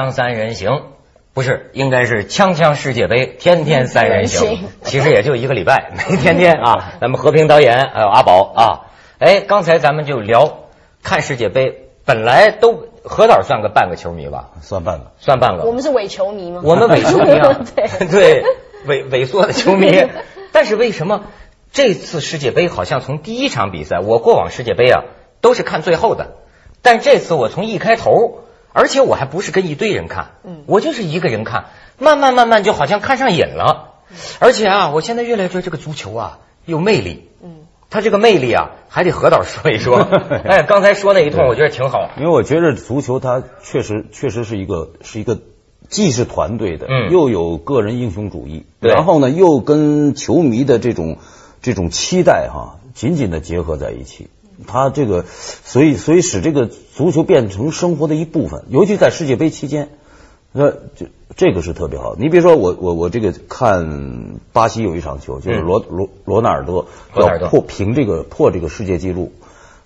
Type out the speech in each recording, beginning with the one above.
锵三人行，不是，应该是锵锵世界杯，天天三人行。其实也就一个礼拜，没天天啊。咱们和平导演还有阿宝啊，哎，刚才咱们就聊看世界杯，本来都何导算个半个球迷吧？算半个，算半个。我们是伪球迷吗？我们伪球迷啊，对 对，萎萎缩的球迷。但是为什么这次世界杯好像从第一场比赛，我过往世界杯啊都是看最后的，但这次我从一开头。而且我还不是跟一堆人看，嗯，我就是一个人看，慢慢慢慢就好像看上瘾了。而且啊，我现在越来越觉得这个足球啊有魅力，嗯，它这个魅力啊还得何导说一说。哎，刚才说那一通，我觉得挺好。因为我觉得足球它确实确实是一个是一个既是团队的，嗯，又有个人英雄主义，然后呢又跟球迷的这种这种期待哈紧紧的结合在一起。他这个，所以所以使这个足球变成生活的一部分，尤其在世界杯期间，那这这个是特别好。你比如说我我我这个看巴西有一场球，就是罗罗罗纳尔多要破平这个破这个世界纪录，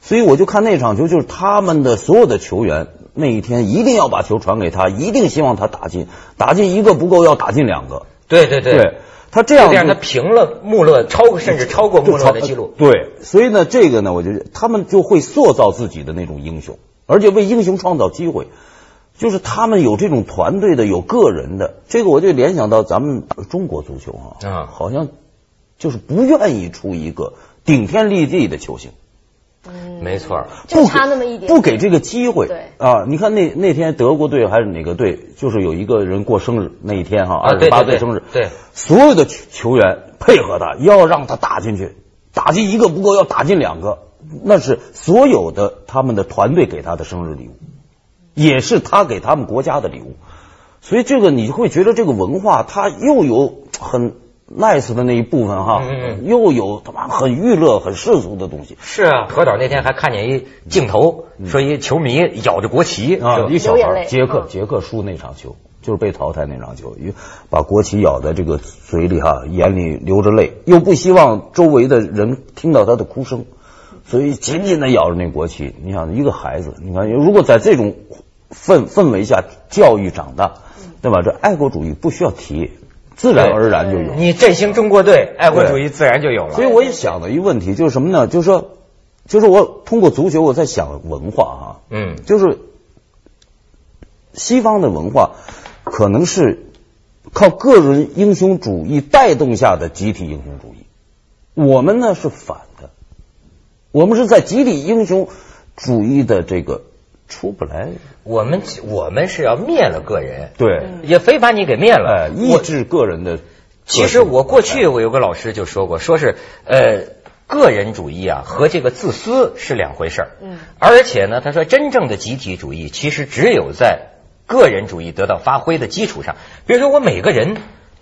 所以我就看那场球，就是他们的所有的球员那一天一定要把球传给他，一定希望他打进，打进一个不够要打进两个。对对对。他这样，这样他平了穆勒，超甚至超过穆勒的记录。对，所以呢，这个呢，我觉得他们就会塑造自己的那种英雄，而且为英雄创造机会，就是他们有这种团队的，有个人的。这个我就联想到咱们中国足球啊，啊，好像就是不愿意出一个顶天立地的球星。嗯，没错，就差那么一点，不给这个机会。对啊，你看那那天德国队还是哪个队，就是有一个人过生日那一天哈，二十八岁生日，对，所有的球员配合他，要让他打进去，打进一个不够，要打进两个，那是所有的他们的团队给他的生日礼物，也是他给他们国家的礼物。所以这个你会觉得这个文化，它又有很。Nice 的那一部分哈，又有他妈很娱乐、很世俗的东西。是啊，何导那天还看见一镜头，说一球迷咬着国旗啊，一小孩杰克杰克输那场球，就是被淘汰那场球，把国旗咬在这个嘴里哈，眼里流着泪，又不希望周围的人听到他的哭声，所以紧紧的咬着那国旗。你想，一个孩子，你看，如果在这种氛氛围下教育长大，对吧？这爱国主义不需要提。自然而然就有，你振兴中国队，爱国主义自然就有了。所以我也想到一个问题，就是什么呢？就是说，就是我通过足球，我在想文化哈，嗯，就是西方的文化可能是靠个人英雄主义带动下的集体英雄主义，我们呢是反的，我们是在集体英雄主义的这个。出不来，我们我们是要灭了个人，对，也非把你给灭了，抑制个人的。其实我过去我有个老师就说过，说是呃个人主义啊和这个自私是两回事儿，嗯，而且呢，他说真正的集体主义其实只有在个人主义得到发挥的基础上，比如说我每个人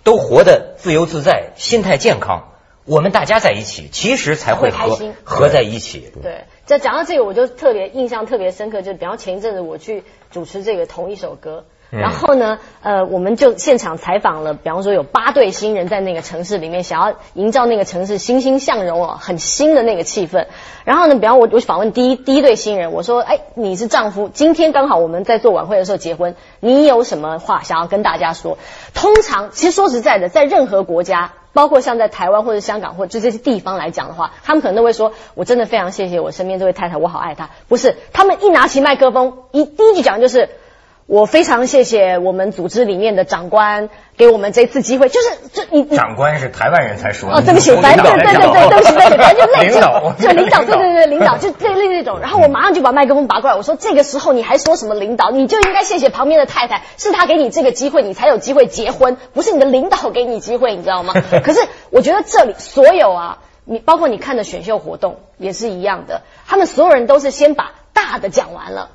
都活得自由自在，心态健康。我们大家在一起，其实才会开心，合在一起。对，在讲到这个，我就特别印象特别深刻，就比方前一阵子我去主持这个同一首歌。然后呢，呃，我们就现场采访了，比方说有八对新人在那个城市里面，想要营造那个城市欣欣向荣哦，很新的那个气氛。然后呢，比方我我访问第一第一对新人，我说，哎，你是丈夫，今天刚好我们在做晚会的时候结婚，你有什么话想要跟大家说？通常，其实说实在的，在任何国家，包括像在台湾或者香港或者这些地方来讲的话，他们可能都会说，我真的非常谢谢我身边这位太太，我好爱她。不是，他们一拿起麦克风，一第一句讲就是。我非常谢谢我们组织里面的长官给我们这次机会，就是这你长官是台湾人才说哦，对不起，反正对对对对，对不起对不起，就类似，就领导，对对对领导 就这类那种，然后我马上就把麦克风拔过来，我说这个时候你还说什么领导？你就应该谢谢旁边的太太，是他给你这个机会，你才有机会结婚，不是你的领导给你机会，你知道吗？可是我觉得这里所有啊，你包括你看的选秀活动也是一样的，他们所有人都是先把大的讲完了，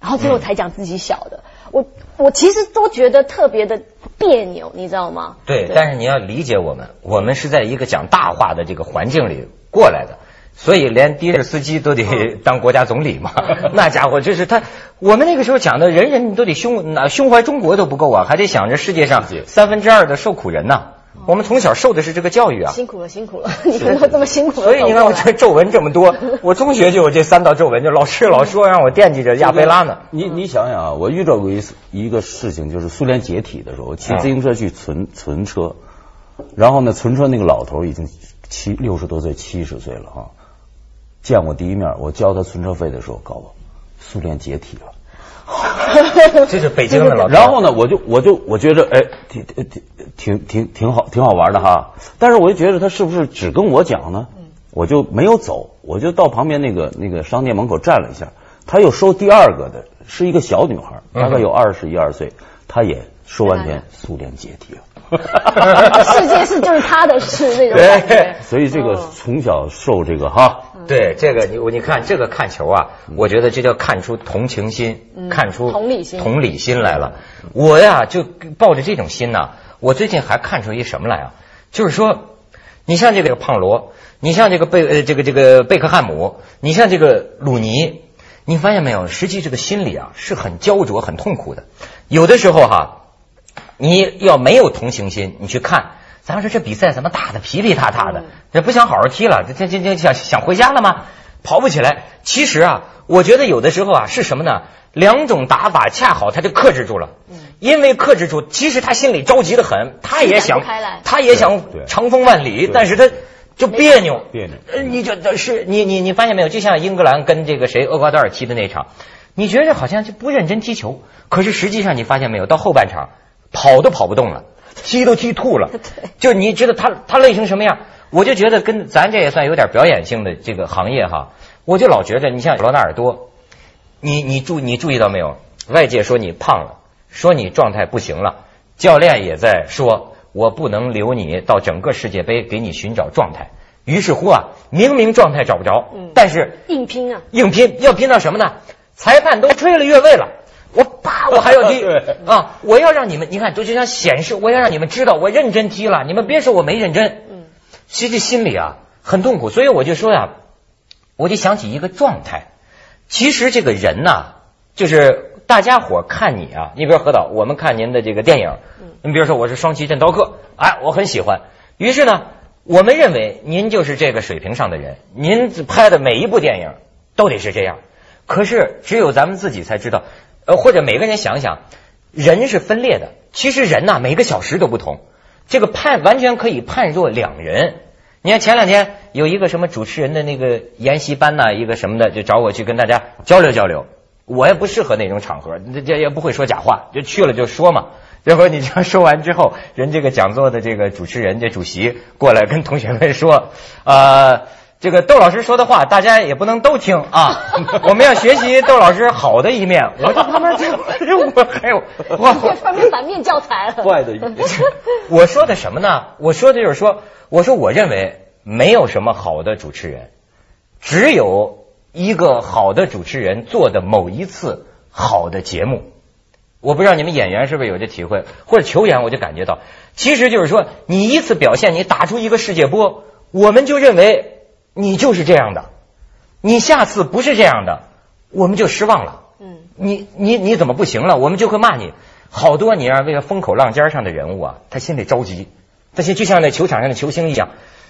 然后最后才讲自己小的。我我其实都觉得特别的别扭，你知道吗？对，但是你要理解我们，我们是在一个讲大话的这个环境里过来的，所以连的士司机都得 当国家总理嘛。那家伙就是他，我们那个时候讲的人人都得胸那胸怀中国都不够啊，还得想着世界上三分之二的受苦人呐。我们从小受的是这个教育啊。辛苦了，辛苦了，你们都这么辛苦。所以你看我这皱纹这么多，我中学就有这三道皱纹，就老师老说让我惦记着亚非拉呢。你你想想啊，我遇到过一一个事情，就是苏联解体的时候，骑自行车去存存车，然后呢，存车那个老头已经七六十多岁，七十岁了啊。见我第一面，我交他存车费的时候，告诉我苏联解体了。这是北京的 老。然后呢，我就我就我觉得哎，挺挺挺挺挺好，挺好玩的哈。但是我就觉得他是不是只跟我讲呢？我就没有走，我就到旁边那个那个商店门口站了一下。他又收第二个的，是一个小女孩，大概有二十一二岁，她也说完天，苏联解体了。世界是就是他的事那种感觉。所以这个从小受这个哈。对这个你我你看这个看球啊，我觉得这叫看出同情心，看出同理心同理心来了。我呀就抱着这种心呢，我最近还看出一什么来啊？就是说，你像这个胖罗，你像这个贝呃这个这个贝克汉姆，你像这个鲁尼，你发现没有？实际这个心理啊是很焦灼、很痛苦的。有的时候哈，你要没有同情心，你去看。咱说这比赛怎么打的皮皮塌塌的？这不想好好踢了？这这这想想回家了吗？跑不起来。其实啊，我觉得有的时候啊是什么呢？两种打法恰好他就克制住了。因为克制住，其实他心里着急的很，他也想，他也想长风万里，但是他就别扭。别扭。呃，你就是你你你发现没有？就像英格兰跟这个谁厄瓜多尔踢的那场，你觉得好像就不认真踢球，可是实际上你发现没有？到后半场跑都跑不动了。踢都踢吐了，就你知道他他累成什么样？我就觉得跟咱这也算有点表演性的这个行业哈，我就老觉得你像罗纳尔多，你你注你注意到没有？外界说你胖了，说你状态不行了，教练也在说，我不能留你到整个世界杯给你寻找状态。于是乎啊，明明状态找不着，但是硬拼啊，硬拼要拼到什么呢？裁判都吹了越位了。我啪，我还要 踢啊！我要让你们，你看，就就像显示，我要让你们知道我认真踢了，你们别说我没认真。嗯，其实心里啊很痛苦，所以我就说呀，我就想起一个状态。其实这个人呐，就是大家伙看你啊，你比如何导，我们看您的这个电影，你比如说我是双旗镇刀客，哎，我很喜欢。于是呢，我们认为您就是这个水平上的人，您拍的每一部电影都得是这样。可是只有咱们自己才知道。呃，或者每个人想想，人是分裂的。其实人呐，每个小时都不同。这个判完全可以判若两人。你看前两天有一个什么主持人的那个研习班呐，一个什么的，就找我去跟大家交流交流。我也不适合那种场合，这这也不会说假话，就去了就说嘛。结果你这样说完之后，人这个讲座的这个主持人这主席过来跟同学们说，呃。这个窦老师说的话，大家也不能都听啊！我们要学习窦老师好的一面。我这旁边这我还有我旁边反面教材了。坏的一面，我说的什么呢？我说的就是说，我说我认为没有什么好的主持人，只有一个好的主持人做的某一次好的节目。我不知道你们演员是不是有这体会，或者球员，我就感觉到，其实就是说，你一次表现，你打出一个世界波，我们就认为。你就是这样的，你下次不是这样的，我们就失望了。嗯，你你你怎么不行了？我们就会骂你。好多你让这个风口浪尖上的人物啊，他心里着急，他心就像那球场上的球星一样，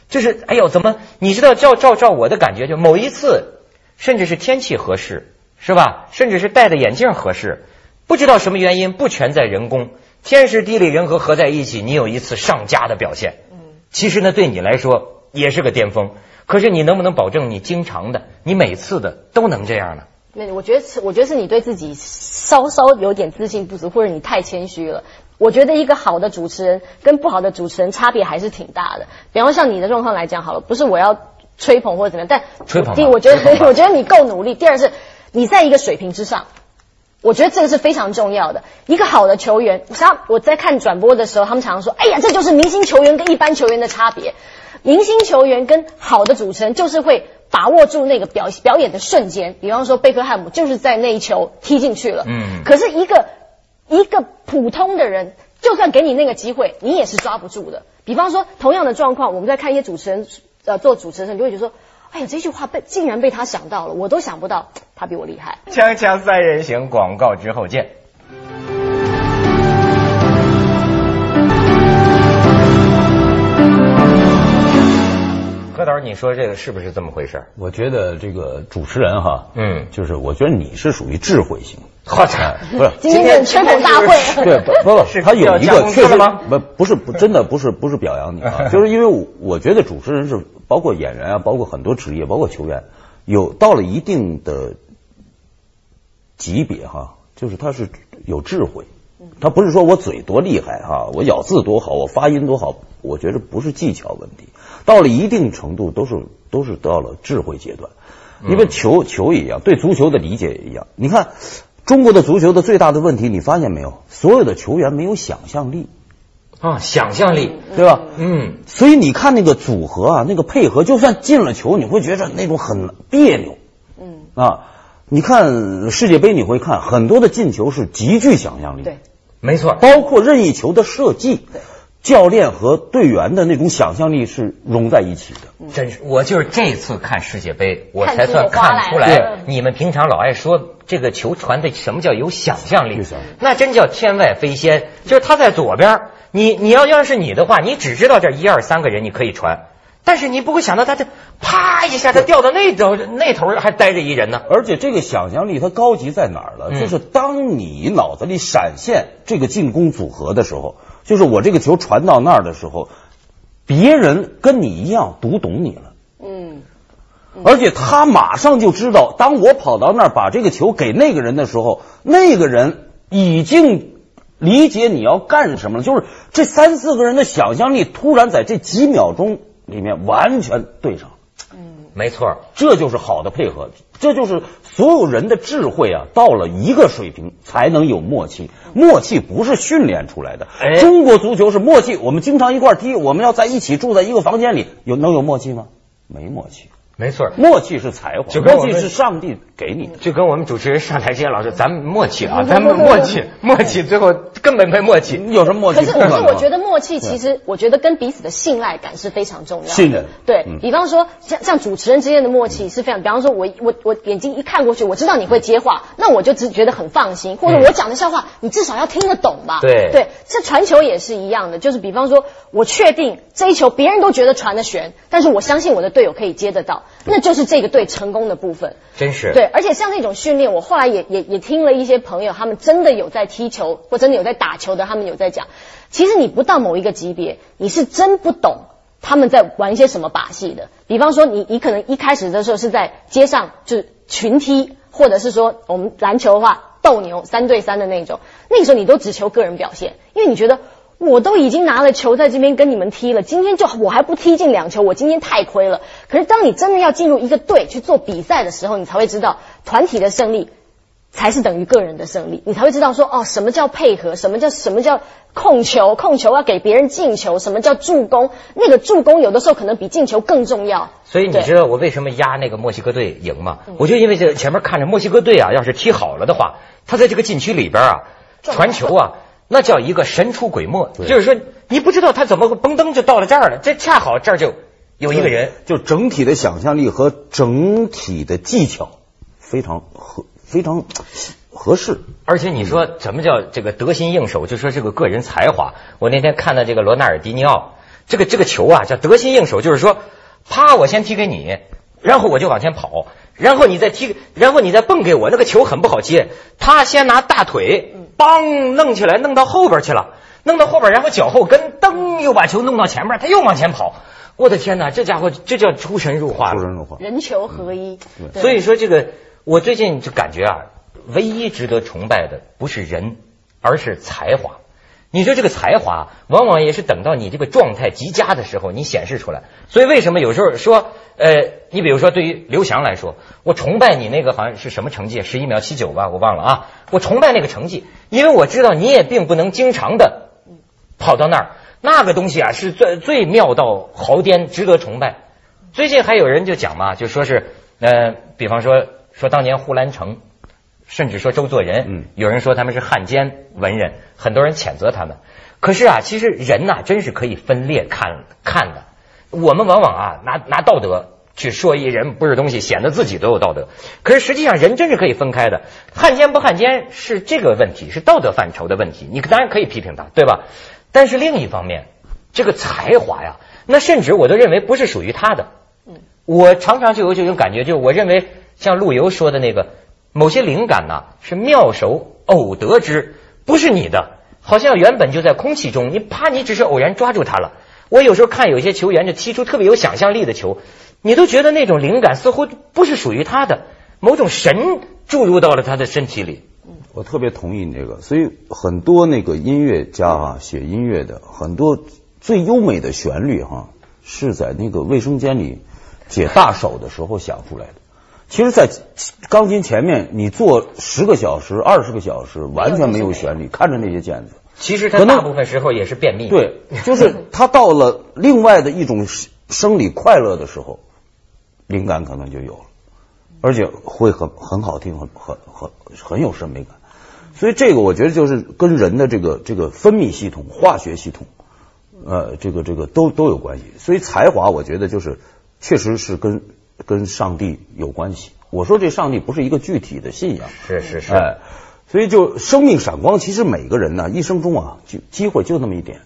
就是哎呦，怎么？你知道，照照照我的感觉，就某一次，甚至是天气合适，是吧？甚至是戴的眼镜合适，不知道什么原因，不全在人工，天时地利人和合在一起，你有一次上佳的表现。嗯，其实呢，对你来说也是个巅峰。可是你能不能保证你经常的，你每次的都能这样呢？那我觉得是，我觉得是你对自己稍稍有点自信不足，或者你太谦虚了。我觉得一个好的主持人跟不好的主持人差别还是挺大的。比方像你的状况来讲好了，不是我要吹捧或者怎么样，但吹捧。第一，我觉得 我觉得你够努力；第二是，你在一个水平之上，我觉得这个是非常重要的。一个好的球员，像我在看转播的时候，他们常常说：“哎呀，这就是明星球员跟一般球员的差别。”明星球员跟好的主持人就是会把握住那个表表演的瞬间，比方说贝克汉姆就是在那一球踢进去了。嗯。可是一个一个普通的人，就算给你那个机会，你也是抓不住的。比方说同样的状况，我们在看一些主持人呃做主持人，你就会觉得说，哎呀这句话被竟然被他想到了，我都想不到，他比我厉害。锵锵三人行广告之后见。你说这个是不是这么回事？我觉得这个主持人哈，嗯，就是我觉得你是属于智慧型。好惨，不是今天吹捧大会，对，不不，他有一个确实不不是不真的不是不是表扬你啊，就是因为我觉得主持人是包括演员啊，包括很多职业，包括球员，有到了一定的级别哈，就是他是有智慧，他不是说我嘴多厉害哈，我咬字多好，我发音多好，我觉得不是技巧问题，到了一定程度都是都是到了智慧阶段，因为球球一样，对足球的理解也一样，你看。中国的足球的最大的问题，你发现没有？所有的球员没有想象力啊，想象力对吧？嗯，所以你看那个组合啊，那个配合，就算进了球，你会觉着那种很别扭。嗯啊，你看世界杯，你会看很多的进球是极具想象力。对，没错，包括任意球的设计。对。教练和队员的那种想象力是融在一起的，真是我就是这次看世界杯，我才算看出来，你们平常老爱说这个球传的什么叫有想象力，那真叫天外飞仙。就是他在左边，你你要要是你的话，你只知道这一二三个人你可以传，但是你不会想到他这啪一下他掉到那头那头还待着一人呢。而且这个想象力它高级在哪儿了？就是当你脑子里闪现这个进攻组合的时候。就是我这个球传到那儿的时候，别人跟你一样读懂你了，嗯，而且他马上就知道，当我跑到那儿把这个球给那个人的时候，那个人已经理解你要干什么了。就是这三四个人的想象力突然在这几秒钟里面完全对上，嗯，没错，这就是好的配合，这就是所有人的智慧啊，到了一个水平才能有默契。默契不是训练出来的，中国足球是默契。我们经常一块踢，我们要在一起住在一个房间里，有能有默契吗？没默契。没错，默契是才华，默契是上帝给你的。就跟我们主持人上台阶老师，咱们默契啊，咱们默契，默契，最后根本没默契。有什么默契？可是，可是，我觉得默契其实，我觉得跟彼此的信赖感是非常重要。信任。对比方说，像像主持人之间的默契是非常。比方说，我我我眼睛一看过去，我知道你会接话，那我就只觉得很放心。或者我讲的笑话，你至少要听得懂吧？对对，这传球也是一样的，就是比方说，我确定这一球别人都觉得传的悬，但是我相信我的队友可以接得到，那就是这个。对成功的部分，真是对，而且像那种训练，我后来也也也听了一些朋友，他们真的有在踢球或真的有在打球的，他们有在讲，其实你不到某一个级别，你是真不懂他们在玩一些什么把戏的。比方说，你你可能一开始的时候是在街上就是群踢，或者是说我们篮球的话斗牛三对三的那种，那个时候你都只求个人表现，因为你觉得。我都已经拿了球在这边跟你们踢了，今天就我还不踢进两球，我今天太亏了。可是当你真的要进入一个队去做比赛的时候，你才会知道团体的胜利才是等于个人的胜利，你才会知道说哦，什么叫配合，什么叫什么叫控球，控球要给别人进球，什么叫助攻，那个助攻有的时候可能比进球更重要。所以你知道我为什么压那个墨西哥队赢吗？我就因为这前面看着墨西哥队啊，要是踢好了的话，他在这个禁区里边啊传球啊。那叫一个神出鬼没，就是说你不知道他怎么嘣噔就到了这儿了，这恰好这儿就有一个人，就整体的想象力和整体的技巧非常合非常合适。而且你说怎么叫这个得心应手？就说这个个人才华。我那天看到这个罗纳尔迪尼奥，这个这个球啊叫得心应手，就是说啪我先踢给你，然后我就往前跑，然后你再踢，然后你再蹦给我，那个球很不好接，他先拿大腿。梆，弄起来，弄到后边去了，弄到后边，然后脚后跟噔，又把球弄到前面，他又往前跑。我的天哪，这家伙这叫出神入化，出神入化，人球合一。所以说，这个我最近就感觉啊，唯一值得崇拜的不是人，而是才华。你说这个才华，往往也是等到你这个状态极佳的时候，你显示出来。所以为什么有时候说，呃，你比如说对于刘翔来说，我崇拜你那个好像是什么成绩，十一秒七九吧，我忘了啊。我崇拜那个成绩，因为我知道你也并不能经常的跑到那儿，那个东西啊是最最妙到毫巅，值得崇拜。最近还有人就讲嘛，就说是，呃，比方说说当年呼兰成。甚至说周作人，嗯有人说他们是汉奸文人，很多人谴责他们。可是啊，其实人呐，真是可以分裂看看的。我们往往啊，拿拿道德去说一人不是东西，显得自己都有道德。可是实际上，人真是可以分开的。汉奸不汉奸是这个问题，是道德范畴的问题。你当然可以批评他，对吧？但是另一方面，这个才华呀，那甚至我都认为不是属于他的。嗯我常常就有这种感觉，就是我认为像陆游说的那个，某些灵感呐是妙手偶得之，不是你的，好像原本就在空气中，你怕你只是偶然抓住它了。我有时候看有些球员就踢出特别有想象力的球，你都觉得那种灵感似乎不是属于他的，某种神注入到了他的身体里。我特别同意你这个，所以很多那个音乐家啊，写音乐的很多最优美的旋律哈，是在那个卫生间里解大手的时候想出来的。其实，在钢琴前面你坐十个小时、二十个小时，完全没有旋律，看着那些键子。其实他大部分时候也是便秘。对，就是他到了另外的一种生理快乐的时候，灵感可能就有了，而且会很很好听，很很很很有审美感。所以这个我觉得就是跟人的这个这个分泌系统、化学系统，呃，这个这个都都有关系。所以才华，我觉得就是确实是跟跟上帝有关系。我说这上帝不是一个具体的信仰，是是是。哎，所以就生命闪光，其实每个人呢一生中啊，就机会就那么一点，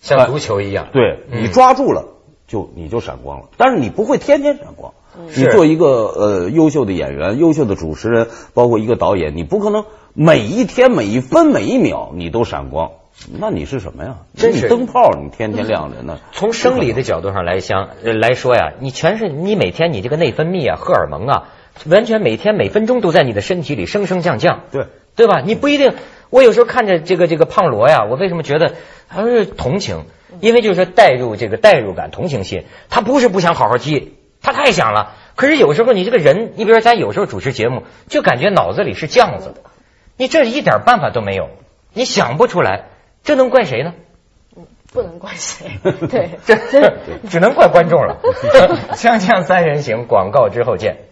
像足球一样。对你抓住了，就你就闪光了。但是你不会天天闪光。你做一个呃优秀的演员、优秀的主持人，包括一个导演，你不可能每一天、每一分、每一秒你都闪光。那你是什么呀？真是灯泡，你天天亮着呢。从生理的角度上来相来说呀，你全是你每天你这个内分泌啊、荷尔蒙啊，完全每天每分钟都在你的身体里升升降降。对对吧？你不一定。我有时候看着这个这个胖罗呀，我为什么觉得他是同情？因为就是说带入这个代入感、同情心，他不是不想好好踢。他太想了，可是有时候你这个人，你比如说咱有时候主持节目，就感觉脑子里是酱子，你这一点办法都没有，你想不出来，这能怪谁呢？不能怪谁，对，这只能怪观众了。锵锵三人行，广告之后见。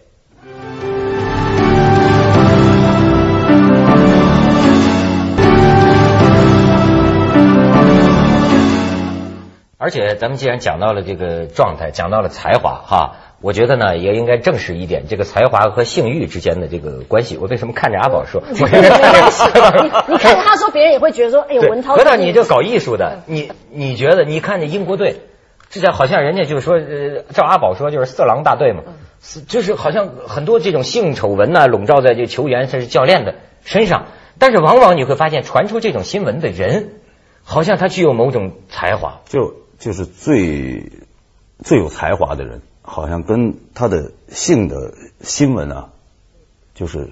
而且咱们既然讲到了这个状态，讲到了才华，哈，我觉得呢也应该正视一点这个才华和性欲之间的这个关系。我为什么看着阿宝说？你看着他说，别人也会觉得说，哎呦，文涛。何导，你这搞艺术的，你你觉得？你看着英国队，这叫好像人家就是说，呃，照阿宝说就是色狼大队嘛，就是好像很多这种性丑闻呢笼罩在这球员甚至教练的身上。但是往往你会发现，传出这种新闻的人，好像他具有某种才华，就。就是最最有才华的人，好像跟他的性的新闻啊，就是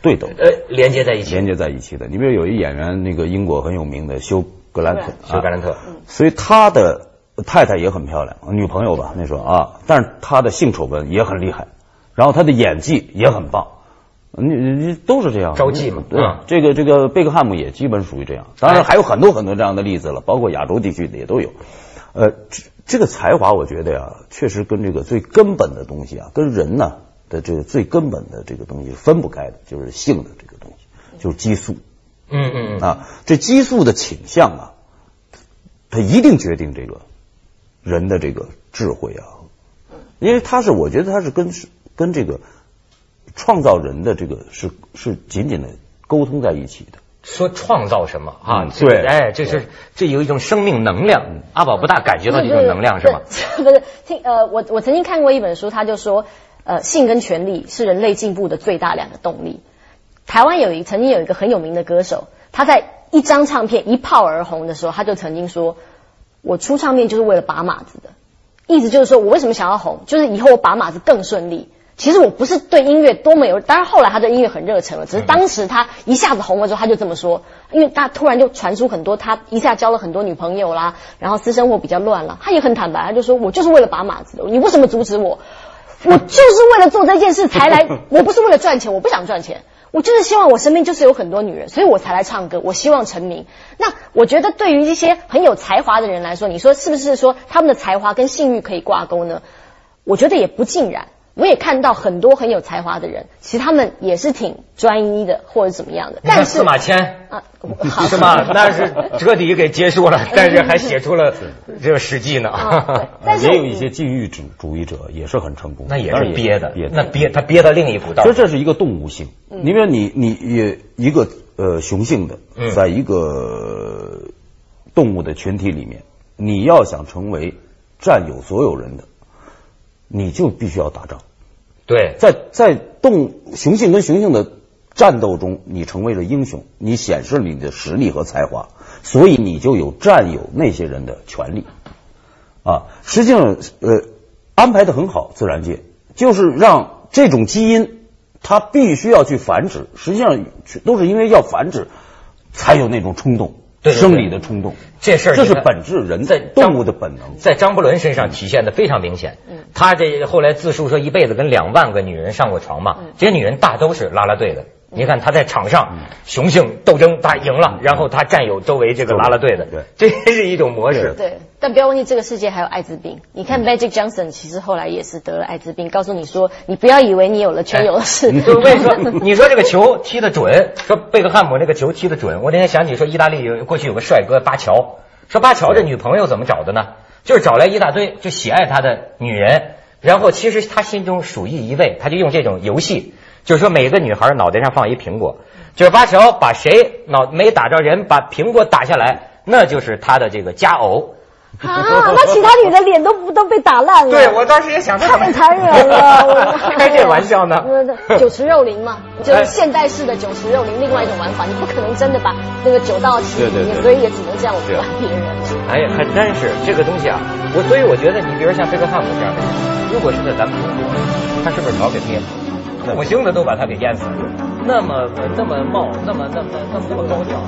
对等，呃，连接在一起，连接在一起的。你比如有一演员，那个英国很有名的休格兰特，休格兰特，所以他的太太也很漂亮，女朋友吧那时候啊，但是他的性丑闻也很厉害，然后他的演技也很棒。你你都是这样，着急嘛？对，这个这个贝克汉姆也基本属于这样，当然还有很多很多这样的例子了，包括亚洲地区的也都有。呃，这这个才华，我觉得呀，确实跟这个最根本的东西啊，跟人呢的这个最根本的这个东西分不开的，就是性的这个东西，就是激素。嗯嗯啊，这激素的倾向啊，它一定决定这个人的这个智慧啊，因为它是，我觉得它是跟跟这个创造人的这个是是紧紧的沟通在一起的。说创造什么啊？对，哎，这是这有一种生命能量。阿宝不大感觉到这种能量是吗？不是，听呃，我我曾经看过一本书，他就说，呃，性跟权力是人类进步的最大两个动力。台湾有一曾经有一个很有名的歌手，他在一张唱片一炮而红的时候，他就曾经说，我出唱片就是为了把马子的，意思就是说我为什么想要红，就是以后我把马子更顺利。其实我不是对音乐多么有，当然后来他对音乐很热忱了。只是当时他一下子红了之后，他就这么说，因为他突然就传出很多，他一下交了很多女朋友啦，然后私生活比较乱了。他也很坦白，他就说我就是为了把马子，你为什么阻止我？我就是为了做这件事才来，我不是为了赚钱，我不想赚钱，我就是希望我身边就是有很多女人，所以我才来唱歌，我希望成名。那我觉得对于一些很有才华的人来说，你说是不是说他们的才华跟性欲可以挂钩呢？我觉得也不尽然。我也看到很多很有才华的人，其实他们也是挺专一的，或者怎么样的。但是司马迁啊，是吗？那是彻底给结束了，但是还写出了这个《史记》呢。但是也有一些禁欲主主义者也是很成功，那也是憋的，憋那憋他憋到另一步道。其实这是一个动物性，你比如你你也一个呃雄性的，在一个动物的群体里面，你要想成为占有所有人的。你就必须要打仗。对，在在动雄性跟雄性的战斗中，你成为了英雄，你显示了你的实力和才华，所以你就有占有那些人的权利。啊，实际上，呃，安排的很好，自然界就是让这种基因它必须要去繁殖，实际上都是因为要繁殖，才有那种冲动。生理的冲动，这事儿这是本质，人在动物的本能，在张伯伦身上体现的非常明显。他这后来自述说一辈子跟两万个女人上过床嘛，这些女人大都是拉拉队的。你看他在场上雄性斗争，他赢了，然后他占有周围这个拉拉队的，这是一种模式。对，但不要忘记这个世界还有艾滋病。你看 Magic Johnson 其实后来也是得了艾滋病，告诉你说，你不要以为你有了全有了事。我跟你说，你说这个球踢得准，说贝克汉姆那个球踢得准。我那天想起说，意大利有过去有个帅哥巴乔，说巴乔这女朋友怎么找的呢？就是找来一大堆就喜爱他的女人，然后其实他心中属意一位，他就用这种游戏。就是说，每个女孩脑袋上放一苹果，就是巴乔把谁脑没打着人，把苹果打下来，那就是他的这个佳偶。啊，那其他女的脸都不都被打烂了。对，我当时也想，太残忍了。开这玩笑呢？酒池肉林嘛，就是现代式的酒池肉林，另外一种玩法，你不可能真的把那个酒倒池里面，所以也只能这样玩别人。哎呀，还真是这个东西啊！我所以我觉得，你比如像贝克汉姆这样的，如果是在咱们中国，他是不是早给灭了？五星的都把他给淹死了，那么那么冒，那么那么那么那么高调。